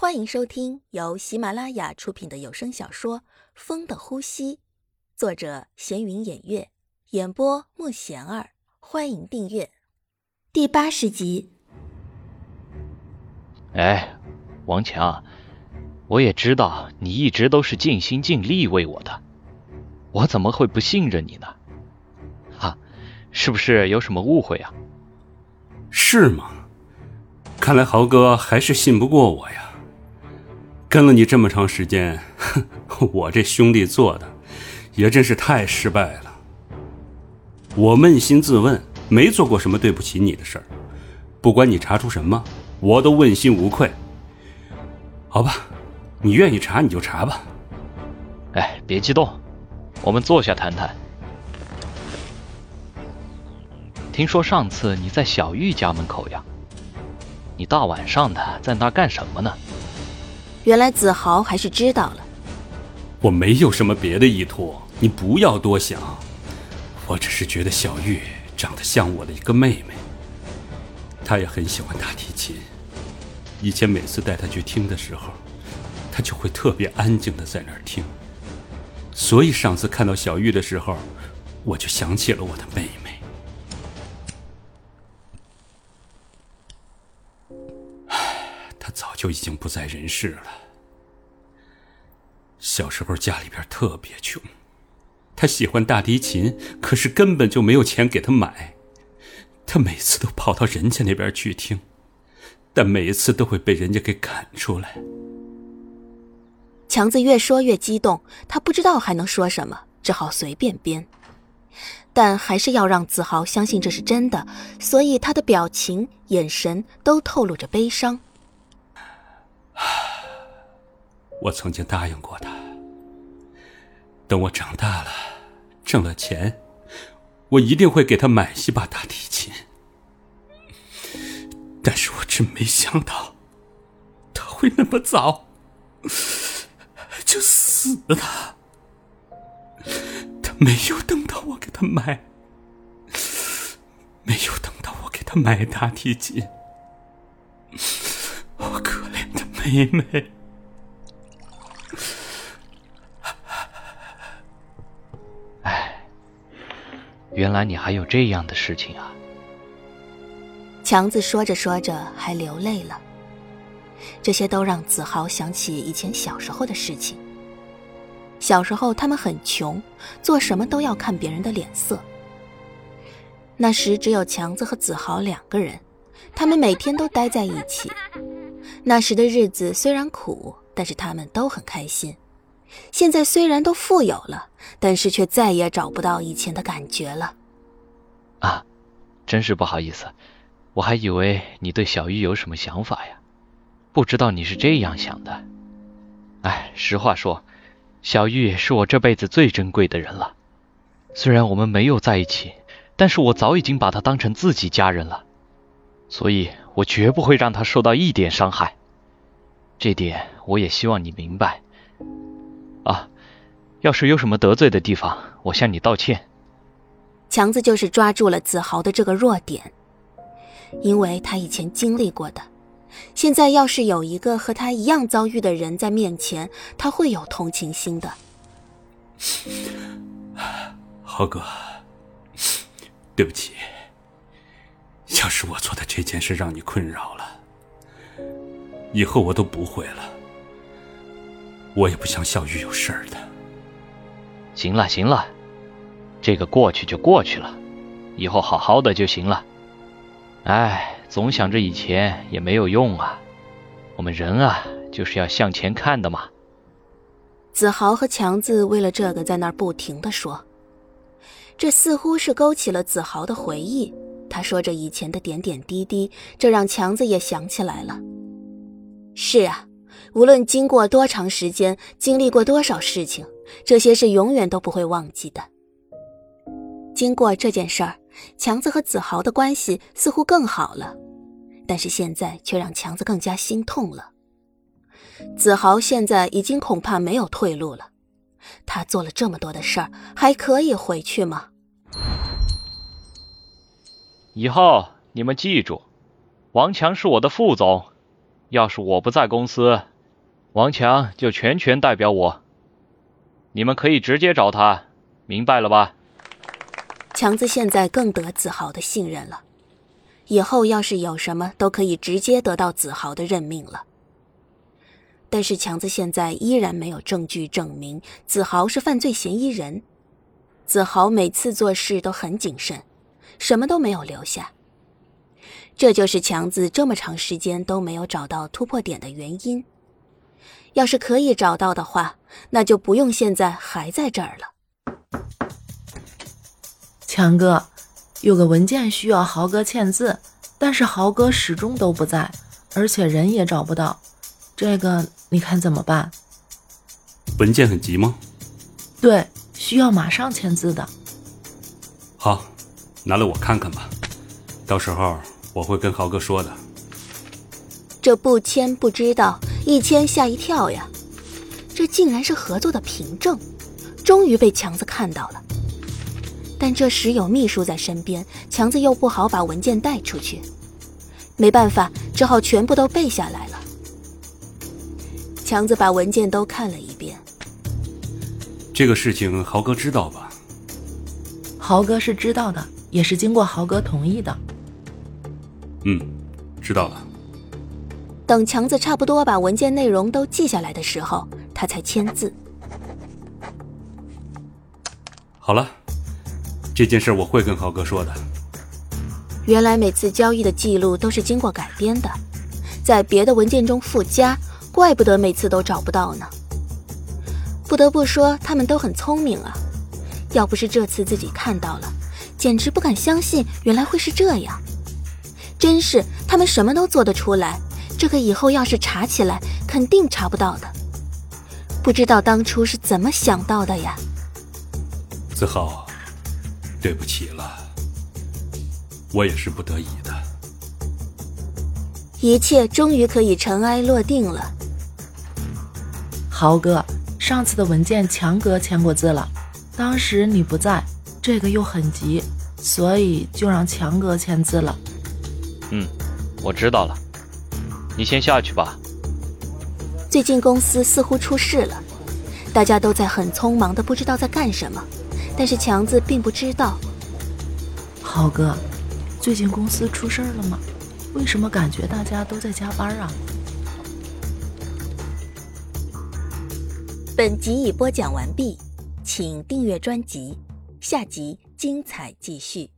欢迎收听由喜马拉雅出品的有声小说《风的呼吸》，作者闲云掩月，演播莫贤儿。欢迎订阅第八十集。哎，王强，我也知道你一直都是尽心尽力为我的，我怎么会不信任你呢？哈，是不是有什么误会啊？是吗？看来豪哥还是信不过我呀。跟了你这么长时间，我这兄弟做的也真是太失败了。我扪心自问，没做过什么对不起你的事儿。不管你查出什么，我都问心无愧。好吧，你愿意查你就查吧。哎，别激动，我们坐下谈谈。听说上次你在小玉家门口呀？你大晚上的在那干什么呢？原来子豪还是知道了。我没有什么别的意图，你不要多想。我只是觉得小玉长得像我的一个妹妹，她也很喜欢大提琴。以前每次带她去听的时候，她就会特别安静的在那儿听。所以上次看到小玉的时候，我就想起了我的妹妹。唉她早就已经不在人世了。小时候家里边特别穷。他喜欢大提琴，可是根本就没有钱给他买。他每次都跑到人家那边去听，但每一次都会被人家给赶出来。强子越说越激动，他不知道还能说什么，只好随便编。但还是要让子豪相信这是真的，所以他的表情、眼神都透露着悲伤。我曾经答应过他。等我长大了，挣了钱，我一定会给他买一把大提琴。但是我真没想到，他会那么早就死了。他没有等到我给他买，没有等到我给他买大提琴。我可怜的妹妹。原来你还有这样的事情啊！强子说着说着还流泪了。这些都让子豪想起以前小时候的事情。小时候他们很穷，做什么都要看别人的脸色。那时只有强子和子豪两个人，他们每天都待在一起。那时的日子虽然苦，但是他们都很开心。现在虽然都富有了，但是却再也找不到以前的感觉了。啊，真是不好意思，我还以为你对小玉有什么想法呀，不知道你是这样想的。哎，实话说，小玉是我这辈子最珍贵的人了。虽然我们没有在一起，但是我早已经把她当成自己家人了，所以我绝不会让她受到一点伤害。这点我也希望你明白。啊，要是有什么得罪的地方，我向你道歉。强子就是抓住了子豪的这个弱点，因为他以前经历过的。现在要是有一个和他一样遭遇的人在面前，他会有同情心的。豪哥，对不起，要是我做的这件事让你困扰了，以后我都不会了。我也不想小玉有事儿的。行了行了，这个过去就过去了，以后好好的就行了。哎，总想着以前也没有用啊。我们人啊，就是要向前看的嘛。子豪和强子为了这个在那儿不停的说，这似乎是勾起了子豪的回忆。他说着以前的点点滴滴，这让强子也想起来了。是啊。无论经过多长时间，经历过多少事情，这些是永远都不会忘记的。经过这件事儿，强子和子豪的关系似乎更好了，但是现在却让强子更加心痛了。子豪现在已经恐怕没有退路了，他做了这么多的事儿，还可以回去吗？以后你们记住，王强是我的副总。要是我不在公司，王强就全权代表我。你们可以直接找他，明白了吧？强子现在更得子豪的信任了，以后要是有什么，都可以直接得到子豪的任命了。但是强子现在依然没有证据证明子豪是犯罪嫌疑人。子豪每次做事都很谨慎，什么都没有留下。这就是强子这么长时间都没有找到突破点的原因。要是可以找到的话，那就不用现在还在这儿了。强哥，有个文件需要豪哥签字，但是豪哥始终都不在，而且人也找不到，这个你看怎么办？文件很急吗？对，需要马上签字的。好，拿来我看看吧，到时候。我会跟豪哥说的。这不签不知道，一签吓一跳呀！这竟然是合作的凭证，终于被强子看到了。但这时有秘书在身边，强子又不好把文件带出去，没办法，只好全部都背下来了。强子把文件都看了一遍。这个事情豪哥知道吧？豪哥是知道的，也是经过豪哥同意的。嗯，知道了。等强子差不多把文件内容都记下来的时候，他才签字。好了，这件事我会跟豪哥说的。原来每次交易的记录都是经过改编的，在别的文件中附加，怪不得每次都找不到呢。不得不说，他们都很聪明啊！要不是这次自己看到了，简直不敢相信，原来会是这样。真是，他们什么都做得出来。这个以后要是查起来，肯定查不到的。不知道当初是怎么想到的呀？子豪，对不起了，我也是不得已的。一切终于可以尘埃落定了。豪哥，上次的文件强哥签过字了，当时你不在，这个又很急，所以就让强哥签字了。嗯，我知道了，你先下去吧。最近公司似乎出事了，大家都在很匆忙的，不知道在干什么。但是强子并不知道。豪哥，最近公司出事了吗？为什么感觉大家都在加班啊？本集已播讲完毕，请订阅专辑，下集精彩继续。